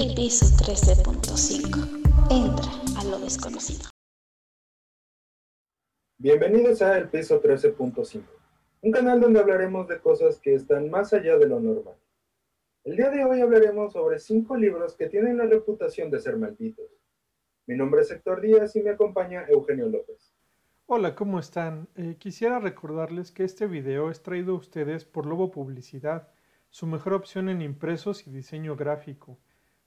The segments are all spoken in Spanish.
El piso 13.5. Entra a lo desconocido. Bienvenidos a El piso 13.5, un canal donde hablaremos de cosas que están más allá de lo normal. El día de hoy hablaremos sobre cinco libros que tienen la reputación de ser malditos. Mi nombre es Héctor Díaz y me acompaña Eugenio López. Hola, ¿cómo están? Eh, quisiera recordarles que este video es traído a ustedes por Lobo Publicidad, su mejor opción en impresos y diseño gráfico.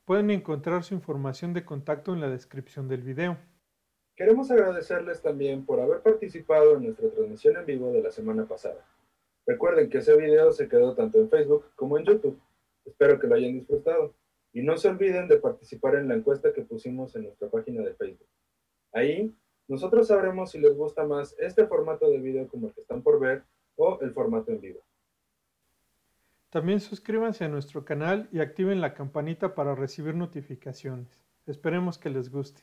Pueden encontrar su información de contacto en la descripción del video. Queremos agradecerles también por haber participado en nuestra transmisión en vivo de la semana pasada. Recuerden que ese video se quedó tanto en Facebook como en YouTube. Espero que lo hayan disfrutado. Y no se olviden de participar en la encuesta que pusimos en nuestra página de Facebook. Ahí nosotros sabremos si les gusta más este formato de video como el que están por ver o el formato en vivo. También suscríbanse a nuestro canal y activen la campanita para recibir notificaciones. Esperemos que les guste.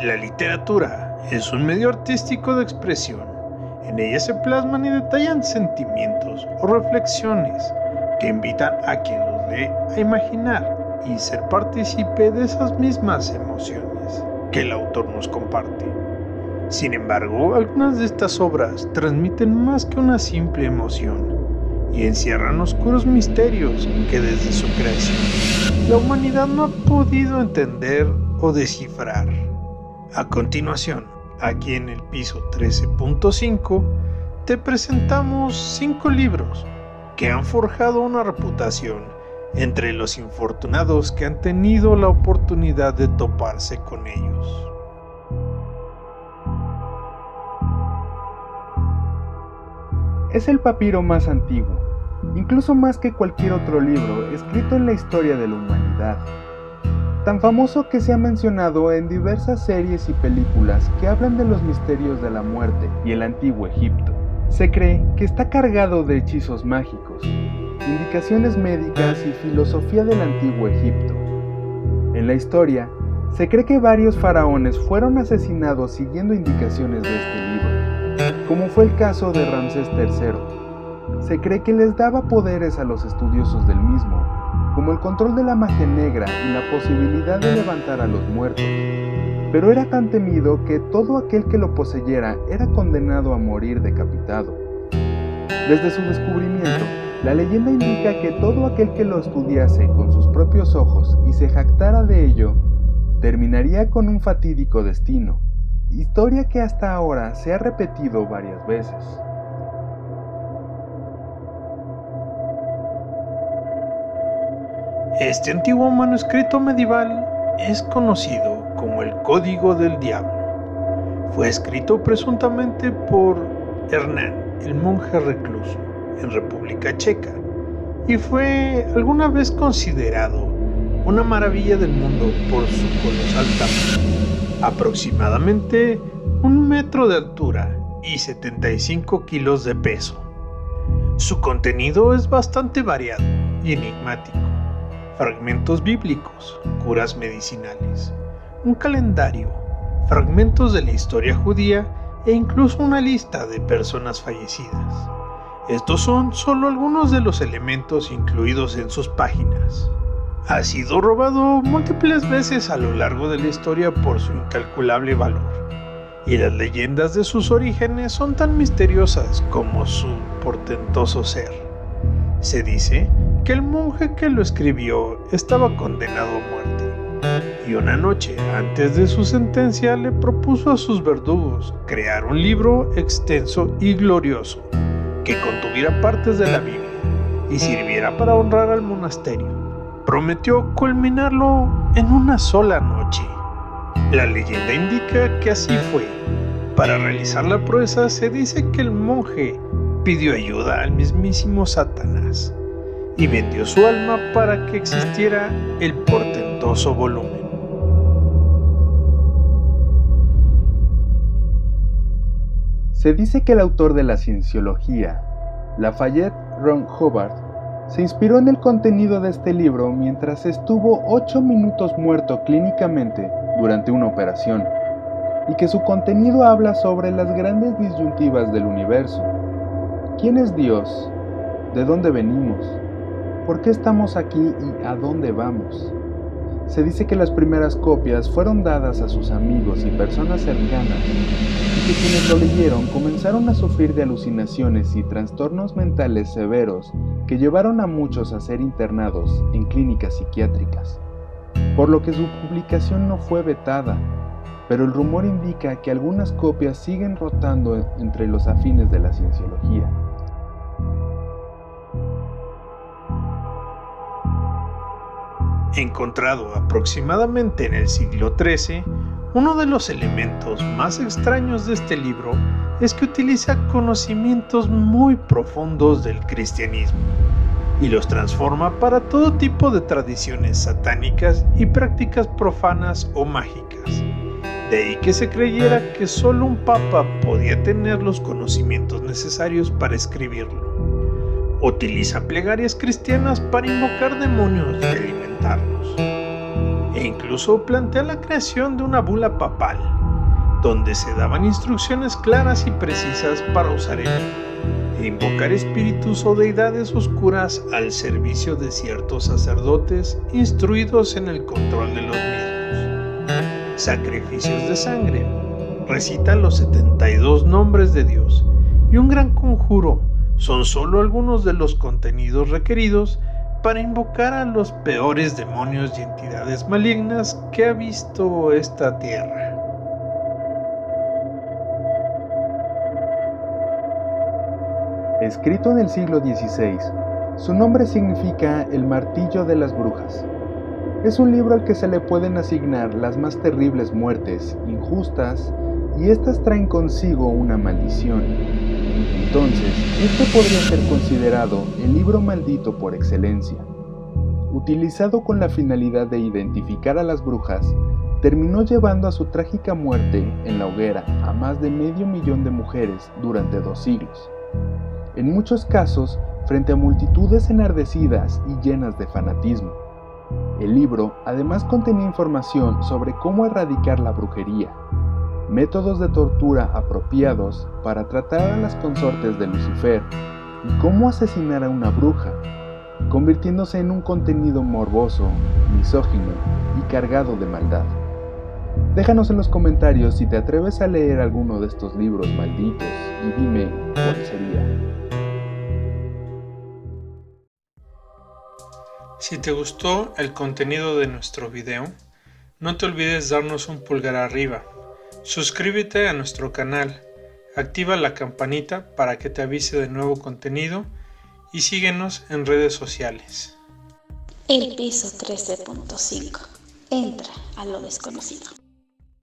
La literatura es un medio artístico de expresión. En ella se plasman y detallan sentimientos o reflexiones que invitan a quien los lee a imaginar y ser partícipe de esas mismas emociones que el autor nos comparte. Sin embargo, algunas de estas obras transmiten más que una simple emoción y encierran oscuros misterios que desde su creación la humanidad no ha podido entender o descifrar. A continuación, aquí en el piso 13.5, te presentamos cinco libros que han forjado una reputación entre los infortunados que han tenido la oportunidad de toparse con ellos. Es el papiro más antiguo, incluso más que cualquier otro libro escrito en la historia de la humanidad. Tan famoso que se ha mencionado en diversas series y películas que hablan de los misterios de la muerte y el antiguo Egipto. Se cree que está cargado de hechizos mágicos, indicaciones médicas y filosofía del antiguo Egipto. En la historia, se cree que varios faraones fueron asesinados siguiendo indicaciones de este libro como fue el caso de Ramsés III. Se cree que les daba poderes a los estudiosos del mismo, como el control de la magia negra y la posibilidad de levantar a los muertos. Pero era tan temido que todo aquel que lo poseyera era condenado a morir decapitado. Desde su descubrimiento, la leyenda indica que todo aquel que lo estudiase con sus propios ojos y se jactara de ello, terminaría con un fatídico destino, historia que hasta ahora se ha repetido varias veces. Este antiguo manuscrito medieval es conocido como el Código del Diablo. Fue escrito presuntamente por Hernán, el monje recluso, en República Checa, y fue alguna vez considerado una maravilla del mundo por su colosal tamaño aproximadamente un metro de altura y 75 kilos de peso. Su contenido es bastante variado y enigmático. Fragmentos bíblicos, curas medicinales, un calendario, fragmentos de la historia judía e incluso una lista de personas fallecidas. Estos son solo algunos de los elementos incluidos en sus páginas ha sido robado múltiples veces a lo largo de la historia por su incalculable valor, y las leyendas de sus orígenes son tan misteriosas como su portentoso ser. Se dice que el monje que lo escribió estaba condenado a muerte, y una noche antes de su sentencia le propuso a sus verdugos crear un libro extenso y glorioso que contuviera partes de la Biblia y sirviera para honrar al monasterio prometió culminarlo en una sola noche. La leyenda indica que así fue. Para realizar la proeza se dice que el monje pidió ayuda al mismísimo Satanás y vendió su alma para que existiera el portentoso volumen. Se dice que el autor de la cienciología, Lafayette Ron Hubbard, se inspiró en el contenido de este libro mientras estuvo 8 minutos muerto clínicamente durante una operación, y que su contenido habla sobre las grandes disyuntivas del universo. ¿Quién es Dios? ¿De dónde venimos? ¿Por qué estamos aquí y a dónde vamos? Se dice que las primeras copias fueron dadas a sus amigos y personas cercanas quienes lo leyeron comenzaron a sufrir de alucinaciones y trastornos mentales severos que llevaron a muchos a ser internados en clínicas psiquiátricas, por lo que su publicación no fue vetada, pero el rumor indica que algunas copias siguen rotando entre los afines de la cienciología. Encontrado aproximadamente en el siglo XIII, uno de los elementos más extraños de este libro es que utiliza conocimientos muy profundos del cristianismo y los transforma para todo tipo de tradiciones satánicas y prácticas profanas o mágicas. De ahí que se creyera que solo un papa podía tener los conocimientos necesarios para escribirlo. Utiliza plegarias cristianas para invocar demonios y alimentarlos. E incluso plantea la creación de una bula papal, donde se daban instrucciones claras y precisas para usar el e invocar espíritus o deidades oscuras al servicio de ciertos sacerdotes instruidos en el control de los mismos. Sacrificios de sangre. Recita los 72 nombres de Dios y un gran conjuro son solo algunos de los contenidos requeridos para invocar a los peores demonios y entidades malignas que ha visto esta tierra. Escrito en el siglo XVI, su nombre significa el martillo de las brujas. Es un libro al que se le pueden asignar las más terribles muertes, injustas, y éstas traen consigo una maldición. Entonces, este podría ser considerado el libro maldito por excelencia. Utilizado con la finalidad de identificar a las brujas, terminó llevando a su trágica muerte en la hoguera a más de medio millón de mujeres durante dos siglos. En muchos casos, frente a multitudes enardecidas y llenas de fanatismo. El libro además contenía información sobre cómo erradicar la brujería, métodos de tortura apropiados para tratar a las consortes de Lucifer y cómo asesinar a una bruja, convirtiéndose en un contenido morboso, misógino y cargado de maldad. Déjanos en los comentarios si te atreves a leer alguno de estos libros malditos y dime cuál sería. Si te gustó el contenido de nuestro video, no te olvides darnos un pulgar arriba Suscríbete a nuestro canal, activa la campanita para que te avise de nuevo contenido y síguenos en redes sociales. El piso 13.5. Entra a lo desconocido.